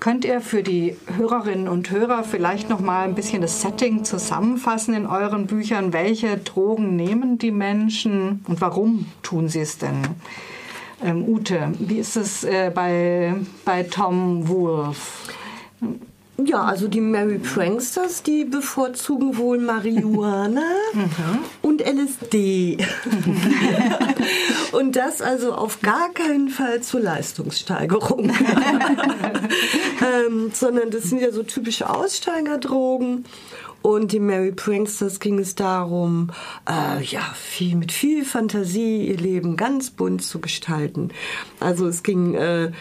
Könnt ihr für die Hörerinnen und Hörer vielleicht noch mal ein bisschen das Setting zusammenfassen in euren Büchern? Welche Drogen nehmen die Menschen und warum tun sie es denn? Ähm, Ute, wie ist es äh, bei, bei Tom Wolfe? Ja, also die Mary Pranksters, die bevorzugen wohl Marihuana mhm. und LSD. und das also auf gar keinen Fall zur Leistungssteigerung. ähm, sondern das sind ja so typische Aussteigerdrogen. Und die Mary Pranksters ging es darum, äh, ja, viel, mit viel Fantasie ihr Leben ganz bunt zu gestalten. Also es ging äh,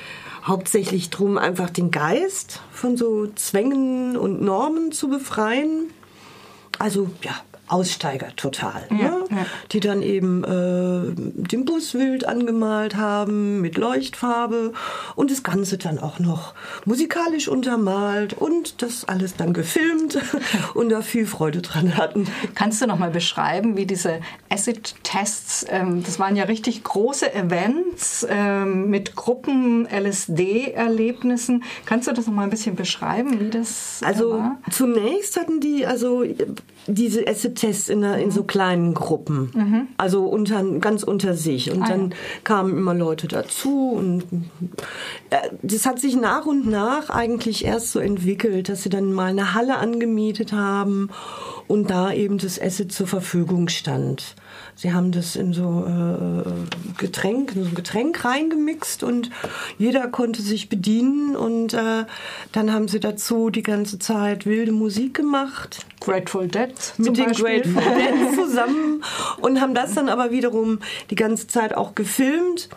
hauptsächlich darum, einfach den Geist von so Zwängen und Normen zu befreien. Also ja, Aussteiger total, ja, ne? ja. die dann eben äh, den Bus wild angemalt haben mit Leuchtfarbe und das Ganze dann auch noch musikalisch untermalt und das alles dann gefilmt und da viel Freude dran hatten. Kannst du noch mal beschreiben, wie diese Acid-Tests, ähm, das waren ja richtig große Events ähm, mit Gruppen LSD-Erlebnissen. Kannst du das noch mal ein bisschen beschreiben, wie das also war? zunächst hatten die also diese Acid-Tests in, in, so kleinen Gruppen, mhm. also unter, ganz unter sich. Und ah, dann ja. kamen immer Leute dazu. Und äh, das hat sich nach und nach eigentlich erst so entwickelt, dass sie dann mal eine Halle angemietet haben und da eben das Acid zur Verfügung stand. Sie haben das in so äh, Getränk, in so ein Getränk reingemixt und jeder konnte sich bedienen und äh, dann haben sie dazu die ganze Zeit wilde Musik gemacht. Grateful Dead mit den Beispiel. Grateful Dead zusammen und haben das dann aber wiederum die ganze Zeit auch gefilmt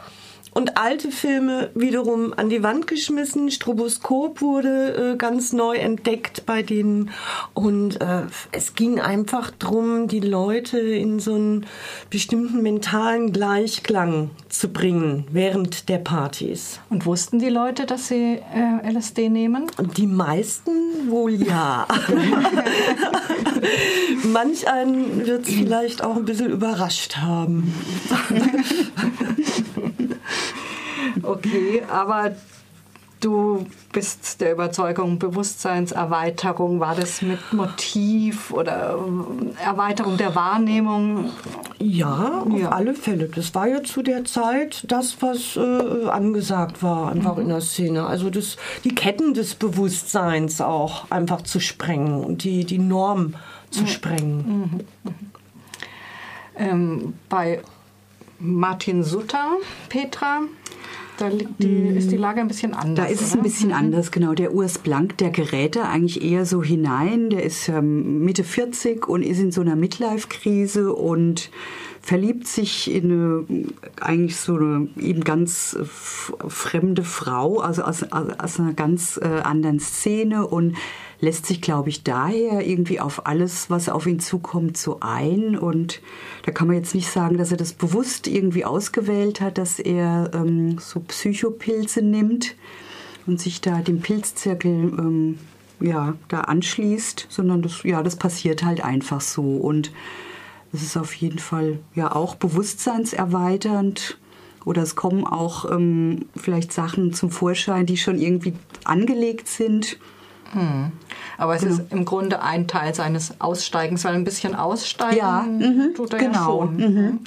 und alte Filme wiederum an die Wand geschmissen. Stroboskop wurde äh, ganz neu entdeckt bei denen und äh, es ging einfach drum, die Leute in so einen bestimmten mentalen Gleichklang zu bringen während der Partys. Und wussten die Leute, dass sie äh, LSD nehmen? Die meisten wohl ja. Manch einen wird es vielleicht auch ein bisschen überrascht haben. Okay, aber du bist der Überzeugung, Bewusstseinserweiterung, war das mit Motiv oder Erweiterung der Wahrnehmung? Ja, auf ja. alle Fälle. Das war ja zu der Zeit das, was äh, angesagt war, einfach mhm. in der Szene. Also das, die Ketten des Bewusstseins auch einfach zu sprengen und die, die Norm zu mhm. sprengen. Mhm. mhm. Ähm, bei Martin Sutter, Petra, da die, mm. ist die Lage ein bisschen anders. Da ist es ein bisschen mhm. anders, genau. Der Urs Blank, der gerät da eigentlich eher so hinein. Der ist ähm, Mitte 40 und ist in so einer Midlife-Krise und verliebt sich in eine, eigentlich so eine eben ganz fremde Frau, also aus, aus einer ganz äh, anderen Szene und lässt sich, glaube ich, daher irgendwie auf alles, was auf ihn zukommt, so ein. Und da kann man jetzt nicht sagen, dass er das bewusst irgendwie ausgewählt hat, dass er ähm, so Psychopilze nimmt und sich da dem Pilzzirkel ähm, ja, da anschließt, sondern das, ja, das passiert halt einfach so. Und es ist auf jeden Fall ja auch bewusstseinserweiternd oder es kommen auch ähm, vielleicht Sachen zum Vorschein, die schon irgendwie angelegt sind. Hm. Aber es genau. ist im Grunde ein Teil seines Aussteigens, weil ein bisschen aussteigen ja, mhm, tut er genau. ja schon. Mhm.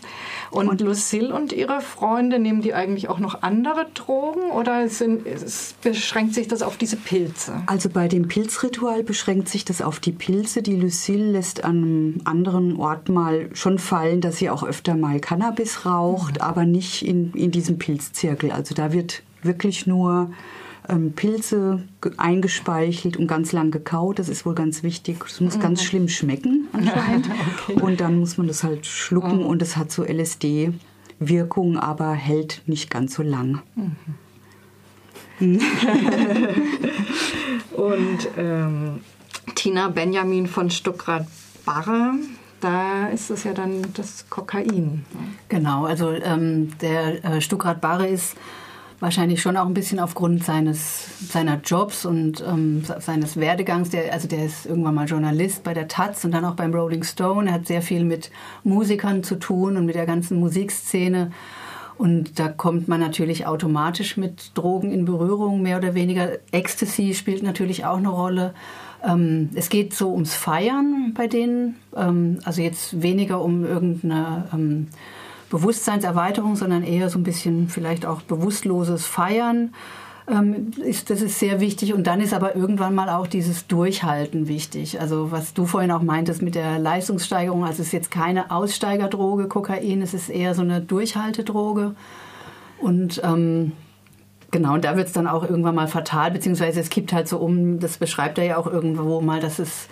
Und, und Lucille und ihre Freunde, nehmen die eigentlich auch noch andere Drogen oder sind, beschränkt sich das auf diese Pilze? Also bei dem Pilzritual beschränkt sich das auf die Pilze. Die Lucille lässt an einem anderen Ort mal schon fallen, dass sie auch öfter mal Cannabis raucht, mhm. aber nicht in, in diesem Pilzzirkel. Also da wird wirklich nur ähm, Pilze eingespeichelt und ganz lang gekaut. Das ist wohl ganz wichtig. Das muss mhm. ganz schlimm schmecken anscheinend. okay. Und dann muss man das halt schlucken mhm. und es hat so LSD-Wirkung, aber hält nicht ganz so lang. Mhm. und ähm, Tina Benjamin von Stuckrad-Barre da ist es ja dann das Kokain. Genau, also ähm, der äh, Stuckrad Barre ist wahrscheinlich schon auch ein bisschen aufgrund seines seiner Jobs und ähm, seines Werdegangs. Der, also der ist irgendwann mal Journalist bei der Taz und dann auch beim Rolling Stone. Er hat sehr viel mit Musikern zu tun und mit der ganzen Musikszene. Und da kommt man natürlich automatisch mit Drogen in Berührung, mehr oder weniger. Ecstasy spielt natürlich auch eine Rolle. Ähm, es geht so ums Feiern bei denen, ähm, also jetzt weniger um irgendeine ähm, Bewusstseinserweiterung, sondern eher so ein bisschen vielleicht auch bewusstloses Feiern. Ähm, ist, das ist sehr wichtig. Und dann ist aber irgendwann mal auch dieses Durchhalten wichtig. Also was du vorhin auch meintest mit der Leistungssteigerung, also es ist jetzt keine Aussteigerdroge, Kokain, es ist eher so eine Durchhaltedroge. Und ähm, genau, und da wird es dann auch irgendwann mal fatal, beziehungsweise es kippt halt so um, das beschreibt er ja auch irgendwo mal, dass es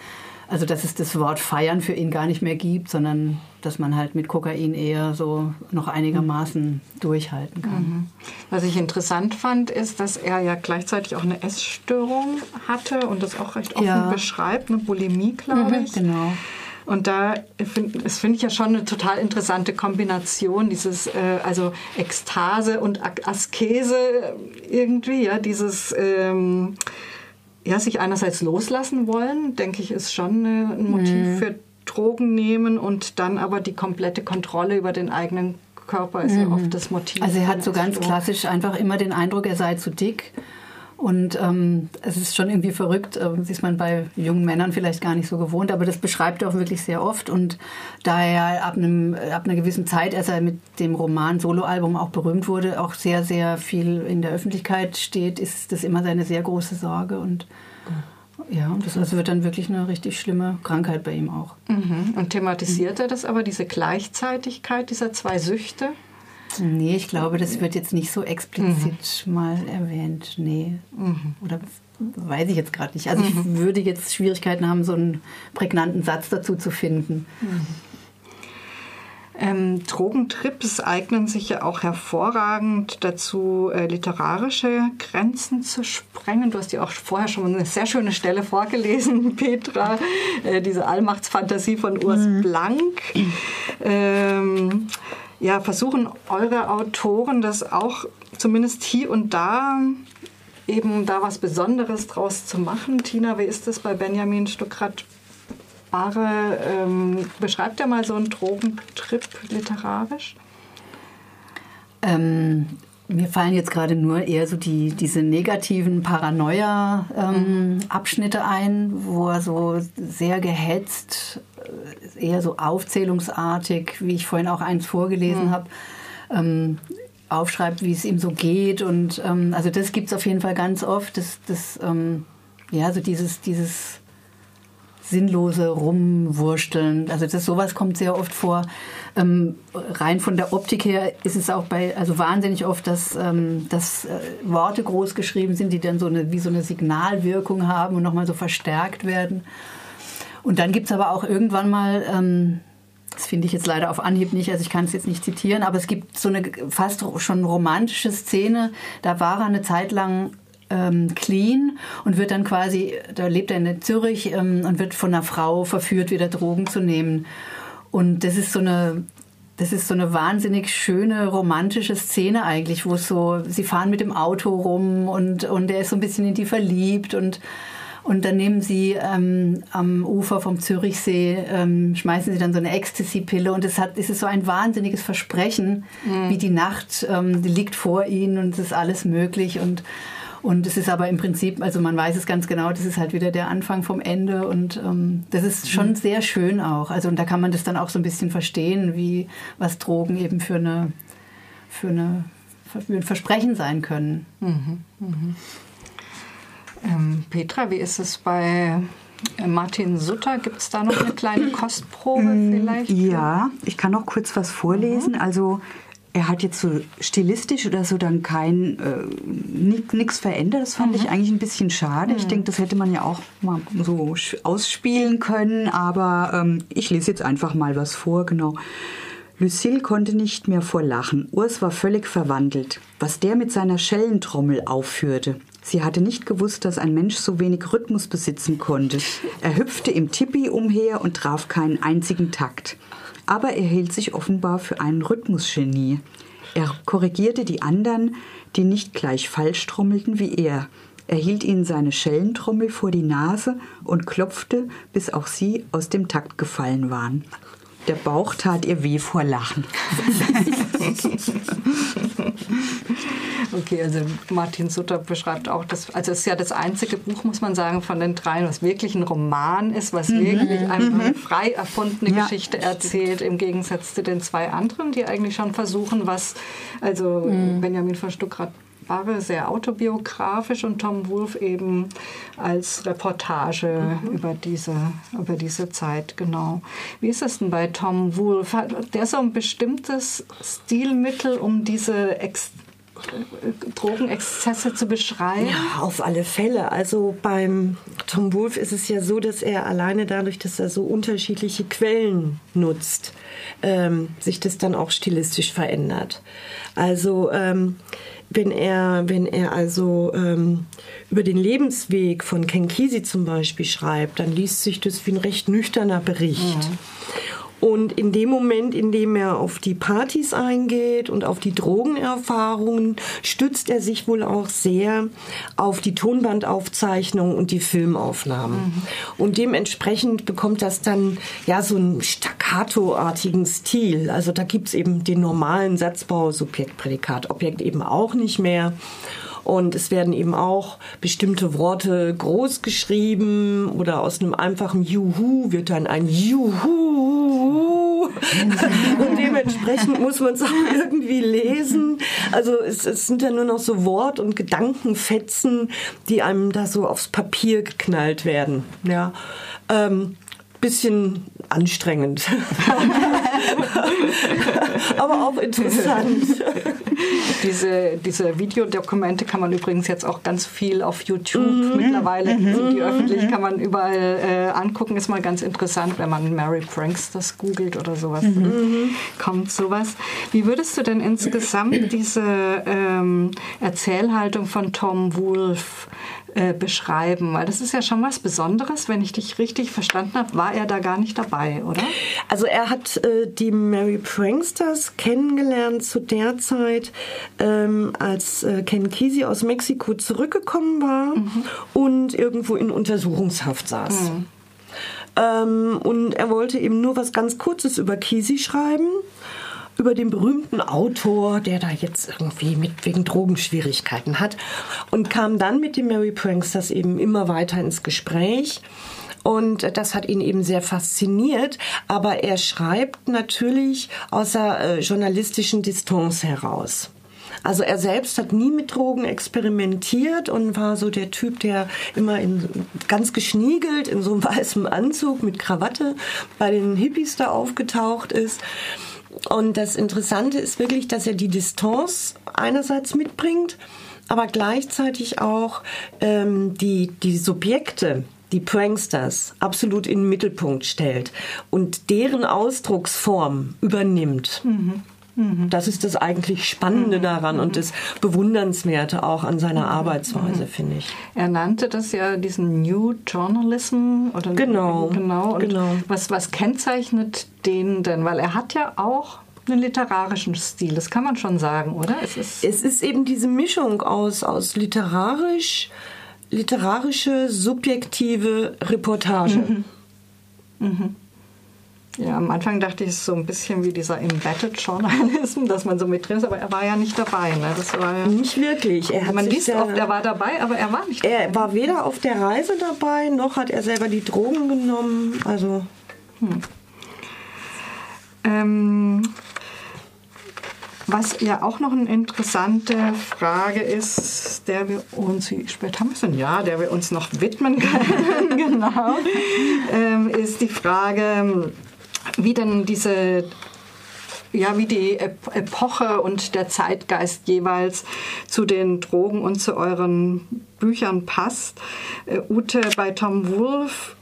also dass es das Wort feiern für ihn gar nicht mehr gibt, sondern dass man halt mit Kokain eher so noch einigermaßen durchhalten kann. Mhm. Was ich interessant fand, ist, dass er ja gleichzeitig auch eine Essstörung hatte und das auch recht offen ja. beschreibt, eine Bulimie, glaube mhm, ich. Genau. Und da find, das finde ich ja schon eine total interessante Kombination, dieses äh, also Ekstase und Askese irgendwie, ja, dieses ähm, ja, sich einerseits loslassen wollen, denke ich, ist schon ein Motiv mhm. für Drogen nehmen und dann aber die komplette Kontrolle über den eigenen Körper ist mhm. ja oft das Motiv. Also er hat so ganz klassisch einfach immer den Eindruck, er sei zu dick und ähm, es ist schon irgendwie verrückt, äh, das ist man bei jungen Männern vielleicht gar nicht so gewohnt, aber das beschreibt er auch wirklich sehr oft. Und da er ab, einem, ab einer gewissen Zeit, als er mit dem Roman Soloalbum auch berühmt wurde, auch sehr, sehr viel in der Öffentlichkeit steht, ist das immer seine sehr große Sorge. Und ja, und das also wird dann wirklich eine richtig schlimme Krankheit bei ihm auch. Mhm. Und thematisiert er das aber, diese Gleichzeitigkeit dieser zwei Süchte? Nee, ich glaube, das wird jetzt nicht so explizit mhm. mal erwähnt. Nee. Mhm. Oder weiß ich jetzt gerade nicht. Also ich mhm. würde jetzt Schwierigkeiten haben, so einen prägnanten Satz dazu zu finden. Mhm. Ähm, Drogentrips eignen sich ja auch hervorragend dazu, äh, literarische Grenzen zu sprengen. Du hast ja auch vorher schon eine sehr schöne Stelle vorgelesen, Petra, äh, diese Allmachtsfantasie von Urs mhm. Blank. Ähm, ja, versuchen eure Autoren das auch zumindest hier und da eben da was Besonderes draus zu machen. Tina, wie ist das bei Benjamin Stuckrad? Bare, ähm, beschreibt er mal so einen Drogentrip literarisch? Ähm, mir fallen jetzt gerade nur eher so die, diese negativen Paranoia-Abschnitte ähm, ein, wo er so sehr gehetzt, eher so aufzählungsartig, wie ich vorhin auch eins vorgelesen mhm. habe, ähm, aufschreibt, wie es ihm so geht. Und ähm, also das gibt es auf jeden Fall ganz oft. Das, das ähm, ja, so dieses, dieses sinnlose Rumwursteln. Also das sowas kommt sehr oft vor. Ähm, rein von der Optik her ist es auch bei, also wahnsinnig oft, dass, ähm, dass äh, Worte groß geschrieben sind, die dann so eine, wie so eine Signalwirkung haben und nochmal so verstärkt werden. Und dann gibt es aber auch irgendwann mal, ähm, das finde ich jetzt leider auf Anhieb nicht, also ich kann es jetzt nicht zitieren, aber es gibt so eine fast schon romantische Szene, da war er eine Zeit lang ähm, clean und wird dann quasi, da lebt er in Zürich ähm, und wird von einer Frau verführt, wieder Drogen zu nehmen. Und das ist so eine, das ist so eine wahnsinnig schöne romantische Szene eigentlich, wo so, sie fahren mit dem Auto rum und, und er ist so ein bisschen in die verliebt und und dann nehmen sie ähm, am Ufer vom Zürichsee, ähm, schmeißen sie dann so eine Ecstasy-Pille und es, hat, es ist so ein wahnsinniges Versprechen, mhm. wie die Nacht, ähm, die liegt vor ihnen und es ist alles möglich und und es ist aber im Prinzip, also man weiß es ganz genau, das ist halt wieder der Anfang vom Ende und ähm, das ist schon mhm. sehr schön auch. Also und da kann man das dann auch so ein bisschen verstehen, wie was Drogen eben für eine für eine für ein Versprechen sein können. Mhm. Mhm. Ähm, Petra, wie ist es bei Martin Sutter, gibt es da noch eine kleine Kostprobe mm, vielleicht? Ja, ich kann noch kurz was vorlesen. Mhm. Also er hat jetzt so stilistisch oder so dann kein äh, nichts verändert. Das fand mhm. ich eigentlich ein bisschen schade. Mhm. Ich denke, das hätte man ja auch mal so ausspielen können. Aber ähm, ich lese jetzt einfach mal was vor. Genau. Lucille konnte nicht mehr vor Lachen. Urs war völlig verwandelt. Was der mit seiner Schellentrommel aufführte. Sie hatte nicht gewusst, dass ein Mensch so wenig Rhythmus besitzen konnte. Er hüpfte im Tippi umher und traf keinen einzigen Takt aber er hielt sich offenbar für einen Rhythmusgenie. Er korrigierte die anderen, die nicht gleich falsch trommelten wie er. Er hielt ihnen seine Schellentrommel vor die Nase und klopfte, bis auch sie aus dem Takt gefallen waren. Der Bauch tat ihr weh vor Lachen. okay, also Martin Sutter beschreibt auch, dass, also es ist ja das einzige Buch, muss man sagen, von den dreien, was wirklich ein Roman ist, was mhm. wirklich eine mhm. frei erfundene ja, Geschichte erzählt, im Gegensatz zu den zwei anderen, die eigentlich schon versuchen, was, also mhm. Benjamin von Stuckrad Barre sehr autobiografisch und Tom Wolfe eben als Reportage mhm. über, diese, über diese Zeit, genau. Wie ist es denn bei Tom Wolfe? Hat der so ein bestimmtes Stilmittel, um diese Ex Drogenexzesse zu beschreiben? Ja, auf alle Fälle. Also beim Tom Wolfe ist es ja so, dass er alleine dadurch, dass er so unterschiedliche Quellen nutzt, ähm, sich das dann auch stilistisch verändert. Also ähm, wenn er, wenn er also ähm, über den Lebensweg von Ken Kesey zum Beispiel schreibt, dann liest sich das wie ein recht nüchterner Bericht. Mhm. Und in dem Moment, in dem er auf die Partys eingeht und auf die Drogenerfahrungen, stützt er sich wohl auch sehr auf die Tonbandaufzeichnung und die Filmaufnahmen. Mhm. Und dementsprechend bekommt das dann ja so einen staccato-artigen Stil. Also da gibt's eben den normalen Satzbau, Subjekt, Prädikat, Objekt eben auch nicht mehr. Und es werden eben auch bestimmte Worte groß geschrieben oder aus einem einfachen Juhu wird dann ein Juhu. Und dementsprechend muss man es auch irgendwie lesen. Also es, es, sind ja nur noch so Wort- und Gedankenfetzen, die einem da so aufs Papier geknallt werden. Ja. Ähm, bisschen anstrengend. Aber auch interessant. diese, diese Videodokumente kann man übrigens jetzt auch ganz viel auf YouTube mhm. mittlerweile. Mhm. Sind die öffentlich, kann man überall äh, angucken. Ist mal ganz interessant, wenn man Mary Pranksters googelt oder sowas. Mhm. Kommt sowas. Wie würdest du denn insgesamt diese ähm, Erzählhaltung von Tom Wolfe äh, beschreiben? Weil das ist ja schon was Besonderes. Wenn ich dich richtig verstanden habe, war er da gar nicht dabei, oder? Also er hat äh, die Mary Pranksters kennengelernt zu der Zeit, ähm, als äh, Ken Kesey aus Mexiko zurückgekommen war mhm. und irgendwo in Untersuchungshaft saß. Mhm. Ähm, und er wollte eben nur was ganz Kurzes über Kesey schreiben über den berühmten Autor, der da jetzt irgendwie mit wegen Drogenschwierigkeiten hat und kam dann mit dem Mary Pranksters eben immer weiter ins Gespräch. Und das hat ihn eben sehr fasziniert. Aber er schreibt natürlich aus der äh, journalistischen Distanz heraus. Also er selbst hat nie mit Drogen experimentiert und war so der Typ, der immer in, ganz geschniegelt in so einem weißen Anzug mit Krawatte bei den Hippies da aufgetaucht ist. Und das Interessante ist wirklich, dass er die Distanz einerseits mitbringt, aber gleichzeitig auch ähm, die, die Subjekte, die Pranksters, absolut in den Mittelpunkt stellt und deren Ausdrucksform übernimmt. Mhm. Mhm. Das ist das eigentlich Spannende mhm. daran und das Bewundernswerte auch an seiner mhm. Arbeitsweise, finde ich. Er nannte das ja diesen New Journalism oder genau, genau. Und genau. Was, was kennzeichnet den denn? Weil er hat ja auch einen literarischen Stil, das kann man schon sagen, oder? Es ist, es ist eben diese Mischung aus, aus literarisch, literarische, subjektive Reportage. Mhm. Mhm. Ja, am Anfang dachte ich, es ist so ein bisschen wie dieser Embedded Journalism, dass man so mit drin ist, aber er war ja nicht dabei. Ne? Das war ja nicht wirklich. Er man liest oft, er war dabei, aber er war nicht dabei. Er war weder auf der Reise dabei, noch hat er selber die Drogen genommen. Also. Hm. Ähm, was ja auch noch eine interessante Frage ist, der wir uns, wie spät haben wir es denn? Ja, der wir uns noch widmen können, genau, ähm, ist die Frage, wie denn diese ja, wie die Epoche und der Zeitgeist jeweils zu den Drogen und zu euren Büchern passt. Äh, Ute, bei Tom Wolfe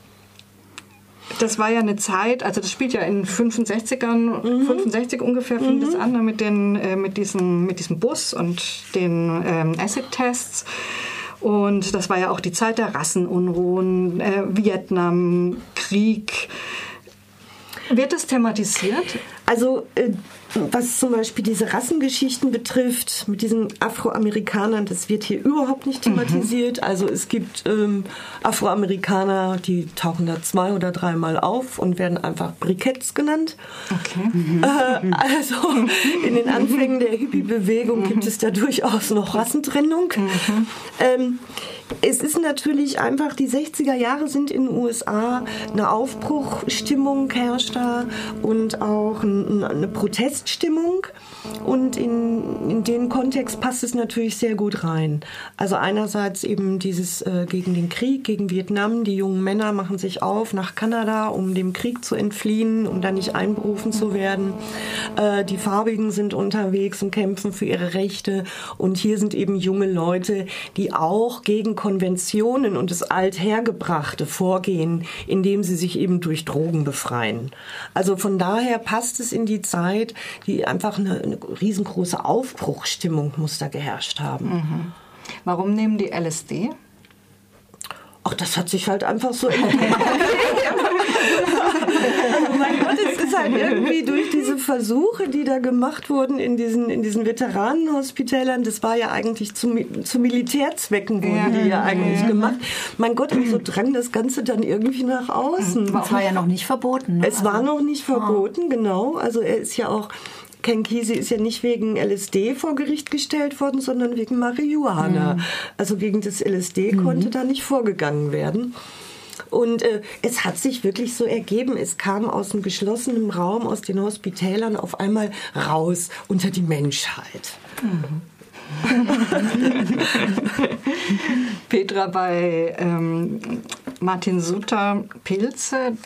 das war ja eine Zeit, also das spielt ja in 65ern, mhm. 65 ungefähr fing mhm. das an ne, mit, den, äh, mit, diesem, mit diesem Bus und den ähm, Acid-Tests. Und das war ja auch die Zeit der Rassenunruhen, äh, Vietnam, Krieg. Wird das thematisiert? Also äh, was zum Beispiel diese Rassengeschichten betrifft, mit diesen Afroamerikanern, das wird hier überhaupt nicht thematisiert. Mhm. Also es gibt ähm, Afroamerikaner, die tauchen da zwei oder dreimal auf und werden einfach Briketts genannt. Okay. Mhm. Äh, also in den Anfängen der Hippie-Bewegung mhm. gibt es da durchaus noch Rassentrennung. Mhm. Ähm, es ist natürlich einfach, die 60er Jahre sind in den USA eine Aufbruchstimmung herrscht da und auch eine Proteststimmung. Und in, in den Kontext passt es natürlich sehr gut rein. Also einerseits eben dieses äh, gegen den Krieg, gegen Vietnam. Die jungen Männer machen sich auf nach Kanada, um dem Krieg zu entfliehen, um da nicht einberufen zu werden. Äh, die Farbigen sind unterwegs und kämpfen für ihre Rechte. Und hier sind eben junge Leute, die auch gegen Konventionen und das Althergebrachte vorgehen, indem sie sich eben durch Drogen befreien. Also von daher passt es in die Zeit, die einfach eine, eine riesengroße Aufbruchstimmung muss da geherrscht haben. Mhm. Warum nehmen die LSD? Ach, das hat sich halt einfach so entwickelt. mein Gott, es ist halt irgendwie durch diese Versuche, die da gemacht wurden in diesen, in diesen Veteranenhospitälern, das war ja eigentlich zu, zu Militärzwecken wurden ja, die ja eigentlich ja. gemacht. Mein Gott, und so drang das Ganze dann irgendwie nach außen. Es war ja noch nicht verboten. Ne? Es war also noch nicht verboten, oh. genau. Also er ist ja auch Ken Kesey ist ja nicht wegen LSD vor Gericht gestellt worden, sondern wegen Marihuana. Mhm. Also gegen das LSD mhm. konnte da nicht vorgegangen werden. Und äh, es hat sich wirklich so ergeben. Es kam aus dem geschlossenen Raum, aus den Hospitälern auf einmal raus unter die Menschheit. Mhm. Petra, bei ähm, Martin Sutter Pilze,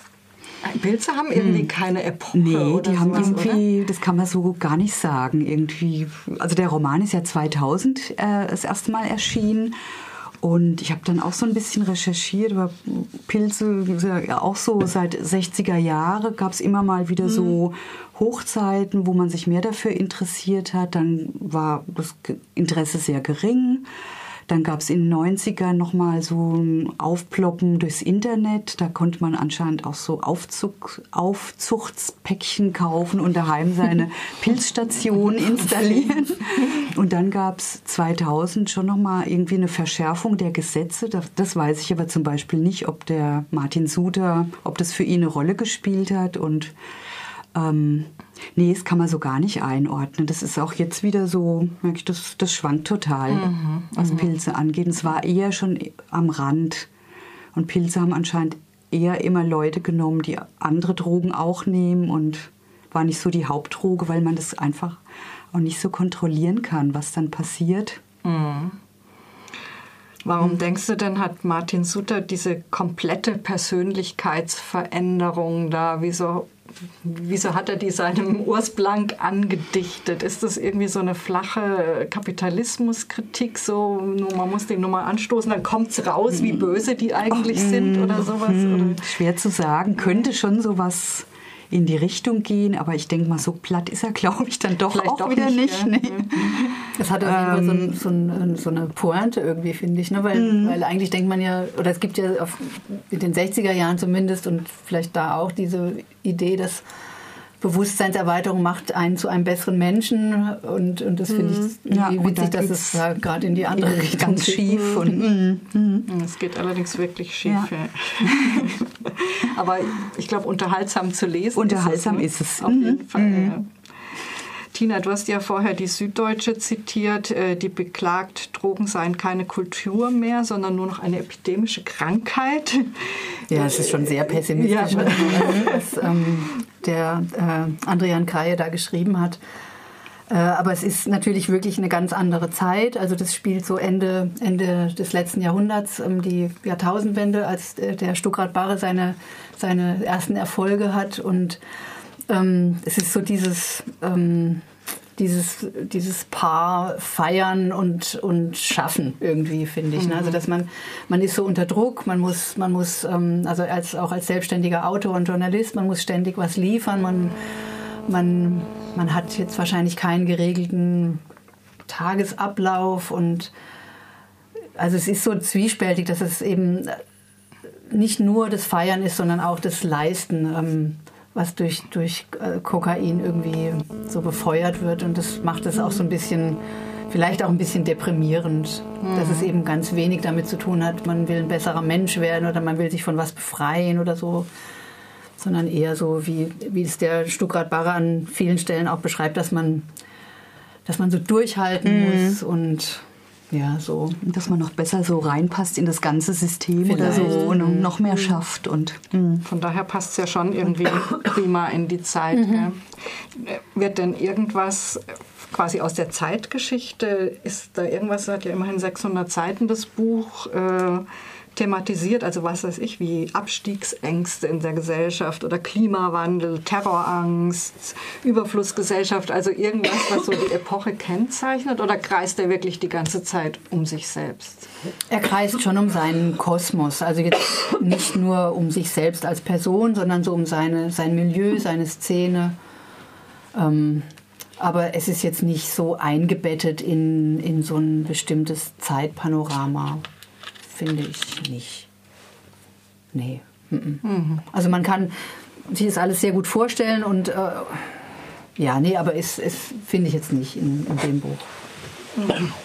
Pilze haben irgendwie hm. keine Epoche. Nee, die haben irgendwie, oder? das kann man so gar nicht sagen. Irgendwie, also der Roman ist ja 2000 äh, das erste Mal erschienen. Und ich habe dann auch so ein bisschen recherchiert über Pilze, ja auch so seit 60er Jahren gab es immer mal wieder so hm. Hochzeiten, wo man sich mehr dafür interessiert hat. Dann war das Interesse sehr gering. Dann gab es in den 90ern nochmal so ein Aufploppen durchs Internet. Da konnte man anscheinend auch so Aufzug, Aufzuchtspäckchen kaufen und daheim seine Pilzstation installieren. Und dann gab es 2000 schon nochmal irgendwie eine Verschärfung der Gesetze. Das, das weiß ich aber zum Beispiel nicht, ob der Martin Suter, ob das für ihn eine Rolle gespielt hat und ähm, nee, das kann man so gar nicht einordnen. Das ist auch jetzt wieder so, das, das schwankt total, mhm, was mhm. Pilze angeht. Es war eher schon am Rand. Und Pilze haben anscheinend eher immer Leute genommen, die andere Drogen auch nehmen und war nicht so die Hauptdroge, weil man das einfach auch nicht so kontrollieren kann, was dann passiert. Mhm. Warum mhm. denkst du denn, hat Martin Sutter diese komplette Persönlichkeitsveränderung da? Wieso wieso hat er die seinem Urs Blank angedichtet? Ist das irgendwie so eine flache Kapitalismuskritik, so nur, man muss den nur mal anstoßen, dann kommt es raus, wie böse die eigentlich oh, sind oder sowas? Oder? Schwer zu sagen, könnte schon sowas in die Richtung gehen, aber ich denke mal, so platt ist er, glaube ich, dann doch Vielleicht auch doch wieder nicht. nicht. Ja. Nee. Das hat auf jeden Fall so, ein, so, ein, so, eine Pointe irgendwie, finde ich. Ne? Weil, mhm. weil eigentlich denkt man ja, oder es gibt ja auf, in den 60er Jahren zumindest und vielleicht da auch diese Idee, dass Bewusstseinserweiterung macht einen zu einem besseren Menschen und, und das finde ich mhm. ja, witzig, da dass es da gerade in die andere Richtung ganz schief und mhm. Mhm. es geht allerdings wirklich schief. Ja. Aber ich glaube, unterhaltsam zu lesen. Unterhaltsam ist es. Ist es. Auf jeden Fall. Tina, du hast ja vorher die Süddeutsche zitiert, äh, die beklagt, Drogen seien keine Kultur mehr, sondern nur noch eine epidemische Krankheit. Ja, es ist schon sehr pessimistisch, ja. was ähm, der äh, Andrian Kaye da geschrieben hat. Äh, aber es ist natürlich wirklich eine ganz andere Zeit. Also das spielt so Ende, Ende des letzten Jahrhunderts, ähm, die Jahrtausendwende, als äh, der Stuckrad Barre seine, seine ersten Erfolge hat und ähm, es ist so dieses, ähm, dieses, dieses Paar feiern und, und schaffen irgendwie, finde ich. Ne? Also, mhm. dass man, man ist so unter Druck, man muss, man muss, ähm, also als, auch als selbstständiger Autor und Journalist, man muss ständig was liefern, man, man, man hat jetzt wahrscheinlich keinen geregelten Tagesablauf und also es ist so zwiespältig, dass es eben nicht nur das Feiern ist, sondern auch das Leisten. Was durch, durch äh, Kokain irgendwie so befeuert wird. Und das macht es auch so ein bisschen, vielleicht auch ein bisschen deprimierend, mhm. dass es eben ganz wenig damit zu tun hat, man will ein besserer Mensch werden oder man will sich von was befreien oder so. Sondern eher so, wie, wie es der Stuckrad Barre an vielen Stellen auch beschreibt, dass man, dass man so durchhalten mhm. muss und ja, so. Dass man noch besser so reinpasst in das ganze System Vielleicht. oder so und mhm. noch mehr schafft. Und, mhm. Von daher passt es ja schon irgendwie prima in die Zeit. Mhm. Wird denn irgendwas quasi aus der Zeitgeschichte, ist da irgendwas, hat ja immerhin 600 Seiten das Buch, äh, thematisiert, also was weiß ich, wie Abstiegsängste in der Gesellschaft oder Klimawandel, Terrorangst, Überflussgesellschaft, also irgendwas, was so die Epoche kennzeichnet oder kreist er wirklich die ganze Zeit um sich selbst? Er kreist schon um seinen Kosmos, also jetzt nicht nur um sich selbst als Person, sondern so um seine, sein Milieu, seine Szene. Ähm, aber es ist jetzt nicht so eingebettet in, in so ein bestimmtes Zeitpanorama finde ich nicht. Nee. Mhm. Also man kann sich das alles sehr gut vorstellen und äh, ja, nee, aber es, es finde ich jetzt nicht in, in dem Buch. Mhm.